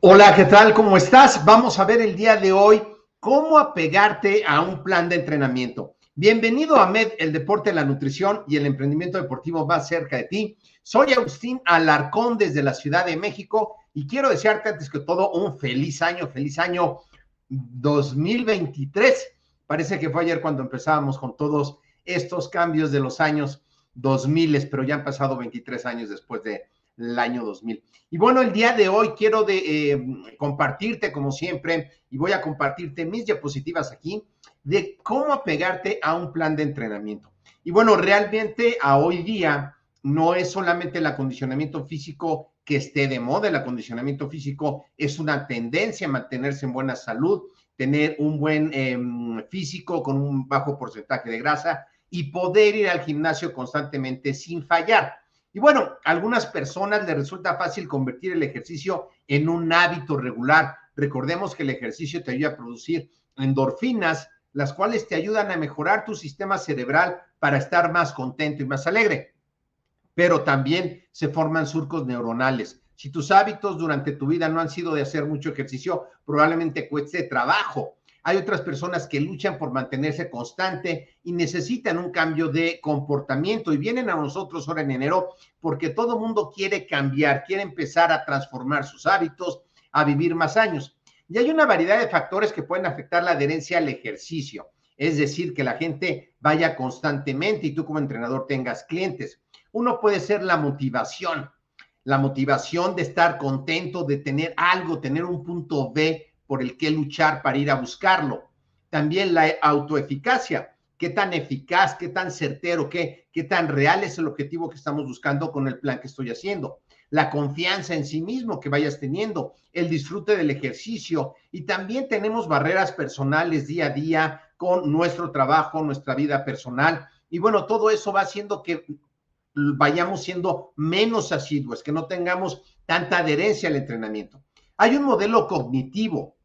Hola, ¿qué tal? ¿Cómo estás? Vamos a ver el día de hoy cómo apegarte a un plan de entrenamiento. Bienvenido a MED, el deporte, la nutrición y el emprendimiento deportivo más cerca de ti. Soy Agustín Alarcón desde la Ciudad de México y quiero desearte antes que todo un feliz año, feliz año 2023. Parece que fue ayer cuando empezábamos con todos estos cambios de los años 2000, pero ya han pasado 23 años después de el año 2000. Y bueno, el día de hoy quiero de, eh, compartirte, como siempre, y voy a compartirte mis diapositivas aquí, de cómo apegarte a un plan de entrenamiento. Y bueno, realmente a hoy día no es solamente el acondicionamiento físico que esté de moda, el acondicionamiento físico es una tendencia a mantenerse en buena salud, tener un buen eh, físico con un bajo porcentaje de grasa y poder ir al gimnasio constantemente sin fallar. Y bueno, a algunas personas les resulta fácil convertir el ejercicio en un hábito regular. Recordemos que el ejercicio te ayuda a producir endorfinas, las cuales te ayudan a mejorar tu sistema cerebral para estar más contento y más alegre. Pero también se forman surcos neuronales. Si tus hábitos durante tu vida no han sido de hacer mucho ejercicio, probablemente cueste trabajo hay otras personas que luchan por mantenerse constante y necesitan un cambio de comportamiento y vienen a nosotros ahora en enero porque todo mundo quiere cambiar, quiere empezar a transformar sus hábitos, a vivir más años. Y hay una variedad de factores que pueden afectar la adherencia al ejercicio, es decir, que la gente vaya constantemente y tú como entrenador tengas clientes. Uno puede ser la motivación, la motivación de estar contento, de tener algo, tener un punto B por el que luchar para ir a buscarlo. También la autoeficacia, qué tan eficaz, qué tan certero, qué, qué tan real es el objetivo que estamos buscando con el plan que estoy haciendo. La confianza en sí mismo que vayas teniendo, el disfrute del ejercicio y también tenemos barreras personales día a día con nuestro trabajo, nuestra vida personal. Y bueno, todo eso va haciendo que vayamos siendo menos asiduos, que no tengamos tanta adherencia al entrenamiento. Hay un modelo cognitivo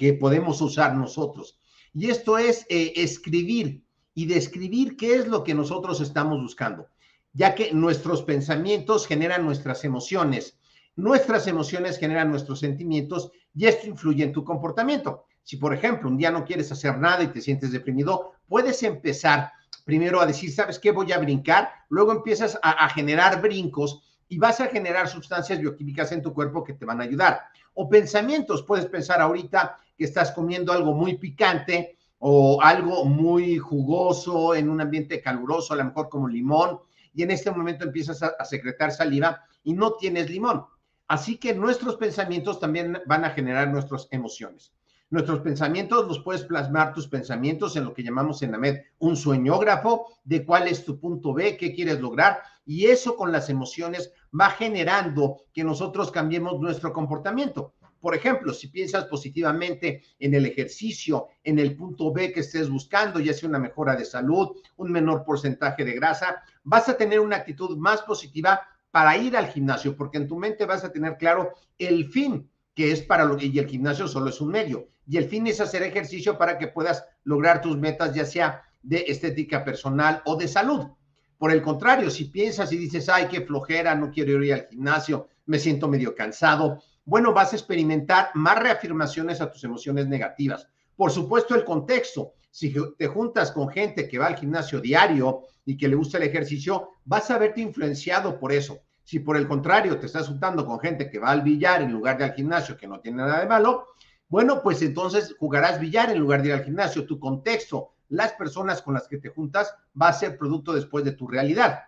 que podemos usar nosotros. Y esto es eh, escribir y describir qué es lo que nosotros estamos buscando, ya que nuestros pensamientos generan nuestras emociones, nuestras emociones generan nuestros sentimientos y esto influye en tu comportamiento. Si, por ejemplo, un día no quieres hacer nada y te sientes deprimido, puedes empezar primero a decir, ¿sabes qué? Voy a brincar, luego empiezas a, a generar brincos y vas a generar sustancias bioquímicas en tu cuerpo que te van a ayudar. O pensamientos, puedes pensar ahorita, que estás comiendo algo muy picante o algo muy jugoso en un ambiente caluroso, a lo mejor como limón, y en este momento empiezas a, secretar saliva y no tienes limón. Así que nuestros pensamientos también van a generar nuestras emociones. Nuestros pensamientos los puedes plasmar tus pensamientos en lo que llamamos en la MED un sueñógrafo de cuál es tu punto B, qué quieres lograr y eso con las emociones va generando que nosotros cambiemos nuestro comportamiento. Por ejemplo, si piensas positivamente en el ejercicio, en el punto B que estés buscando, ya sea una mejora de salud, un menor porcentaje de grasa, vas a tener una actitud más positiva para ir al gimnasio, porque en tu mente vas a tener claro el fin que es para lo que, y el gimnasio solo es un medio, y el fin es hacer ejercicio para que puedas lograr tus metas, ya sea de estética personal o de salud. Por el contrario, si piensas y dices, ay, qué flojera, no quiero ir al gimnasio, me siento medio cansado, bueno, vas a experimentar más reafirmaciones a tus emociones negativas. Por supuesto, el contexto. Si te juntas con gente que va al gimnasio diario y que le gusta el ejercicio, vas a verte influenciado por eso. Si por el contrario te estás juntando con gente que va al billar en lugar de al gimnasio, que no tiene nada de malo, bueno, pues entonces jugarás billar en lugar de ir al gimnasio. Tu contexto, las personas con las que te juntas, va a ser producto después de tu realidad.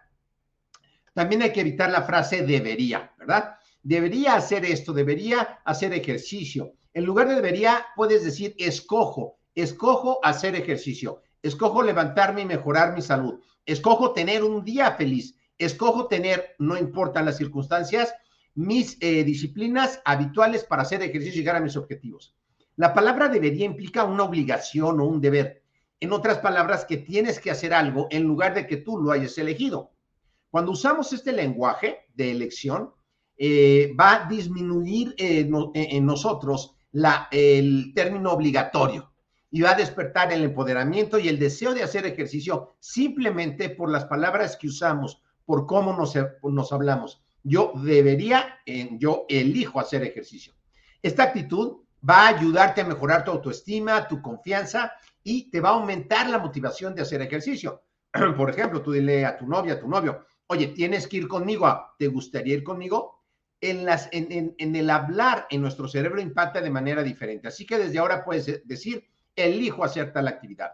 También hay que evitar la frase debería, ¿verdad? Debería hacer esto, debería hacer ejercicio. En lugar de debería, puedes decir escojo, escojo hacer ejercicio, escojo levantarme y mejorar mi salud, escojo tener un día feliz, escojo tener, no importan las circunstancias, mis eh, disciplinas habituales para hacer ejercicio y llegar a mis objetivos. La palabra debería implica una obligación o un deber. En otras palabras, que tienes que hacer algo en lugar de que tú lo hayas elegido. Cuando usamos este lenguaje de elección, eh, va a disminuir eh, en nosotros el término obligatorio y va a despertar el empoderamiento y el deseo de hacer ejercicio simplemente por las palabras que usamos, por cómo nos, nos hablamos. Yo debería, yo elijo hacer ejercicio. Esta actitud va a ayudarte a mejorar tu autoestima, tu confianza y te va a aumentar la motivación de hacer ejercicio. Por ejemplo, tú dile a tu novia, a tu novio, oye, tienes que ir conmigo, ¿te gustaría ir conmigo? En, el hablar en nuestro cerebro impacta de manera diferente. Así que desde ahora puedes decir, elijo hacer tal actividad.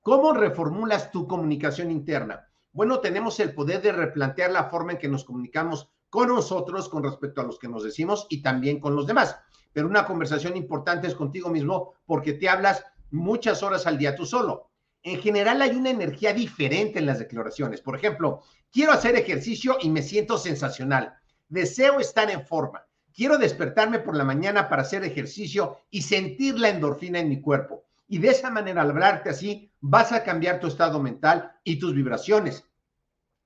¿Cómo reformulas tu comunicación interna? Bueno, tenemos el poder de replantear la forma en que nos comunicamos con nosotros con respecto a los que nos decimos y también con los demás. Pero una conversación importante es contigo mismo porque te hablas muchas horas al día tú solo. En general hay una energía diferente en las declaraciones. Por ejemplo, quiero hacer ejercicio y me siento sensacional. Deseo estar en forma. Quiero despertarme por la mañana para hacer ejercicio y sentir la endorfina en mi cuerpo. Y de esa manera, al hablarte así, vas a cambiar tu estado mental y tus vibraciones.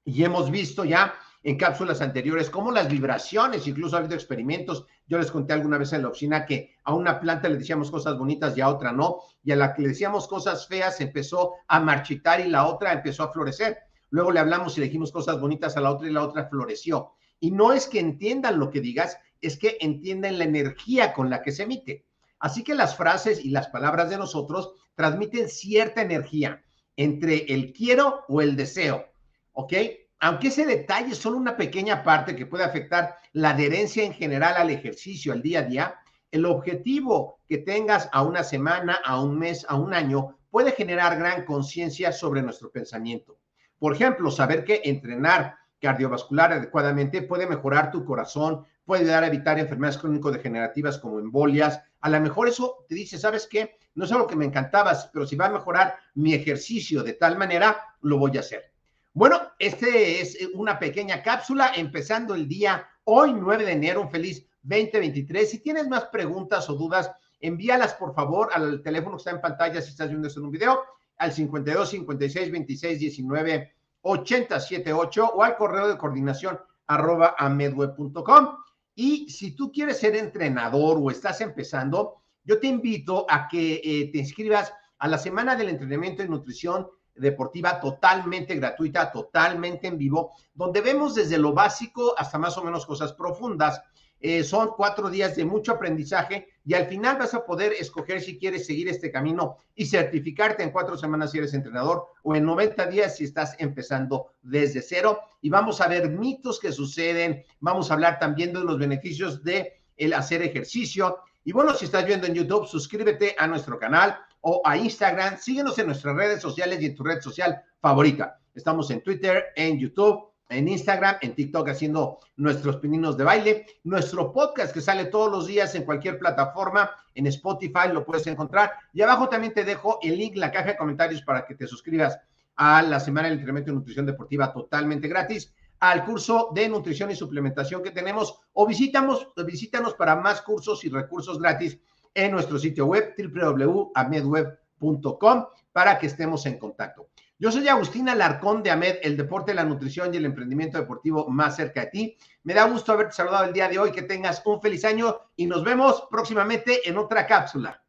Y hemos visto ya en cápsulas anteriores cómo las vibraciones, incluso ha habido experimentos, yo les conté alguna vez en la oficina que a una planta le decíamos cosas bonitas y a otra no, y a la que le decíamos cosas feas empezó a marchitar y la otra empezó a florecer. Luego le hablamos y le dijimos cosas bonitas a la otra y la otra floreció. Y no es que entiendan lo que digas, es que entiendan la energía con la que se emite. Así que las frases y las palabras de nosotros transmiten cierta energía entre el quiero o el deseo, ¿ok? Aunque ese detalle es solo una pequeña parte que puede afectar la adherencia en general al ejercicio, al día a día, el objetivo que tengas a una semana, a un mes, a un año, puede generar gran conciencia sobre nuestro pensamiento. Por ejemplo, saber que entrenar cardiovascular adecuadamente puede mejorar tu corazón, puede ayudar a evitar enfermedades crónico-degenerativas como embolias. A lo mejor eso te dice, ¿sabes qué? No es algo que me encantaba, pero si va a mejorar mi ejercicio de tal manera, lo voy a hacer. Bueno, este es una pequeña cápsula empezando el día hoy, 9 de enero, un feliz 2023. Si tienes más preguntas o dudas, envíalas por favor al teléfono que está en pantalla si estás viendo esto en un video, al 52 56 26 19 80 78 o al correo de coordinación arroba amedweb.com. Y si tú quieres ser entrenador o estás empezando, yo te invito a que eh, te inscribas a la Semana del Entrenamiento y Nutrición Deportiva totalmente gratuita, totalmente en vivo, donde vemos desde lo básico hasta más o menos cosas profundas. Eh, son cuatro días de mucho aprendizaje y al final vas a poder escoger si quieres seguir este camino y certificarte en cuatro semanas si eres entrenador o en 90 días si estás empezando desde cero. Y vamos a ver mitos que suceden, vamos a hablar también de los beneficios de el hacer ejercicio. Y bueno, si estás viendo en YouTube, suscríbete a nuestro canal o a Instagram, síguenos en nuestras redes sociales y en tu red social favorita. Estamos en Twitter, en YouTube en Instagram, en TikTok haciendo nuestros pininos de baile, nuestro podcast que sale todos los días en cualquier plataforma, en Spotify lo puedes encontrar. Y abajo también te dejo el link, la caja de comentarios para que te suscribas a la Semana del Entrenamiento de Nutrición Deportiva totalmente gratis. al curso de nutrición y suplementación que tenemos o visitamos, visítanos para más cursos y recursos gratis en nuestro sitio web www.amedweb.com para que estemos en contacto. Yo soy Agustina Larcón de AMED, el deporte, la nutrición y el emprendimiento deportivo más cerca de ti. Me da gusto haberte saludado el día de hoy, que tengas un feliz año y nos vemos próximamente en otra cápsula.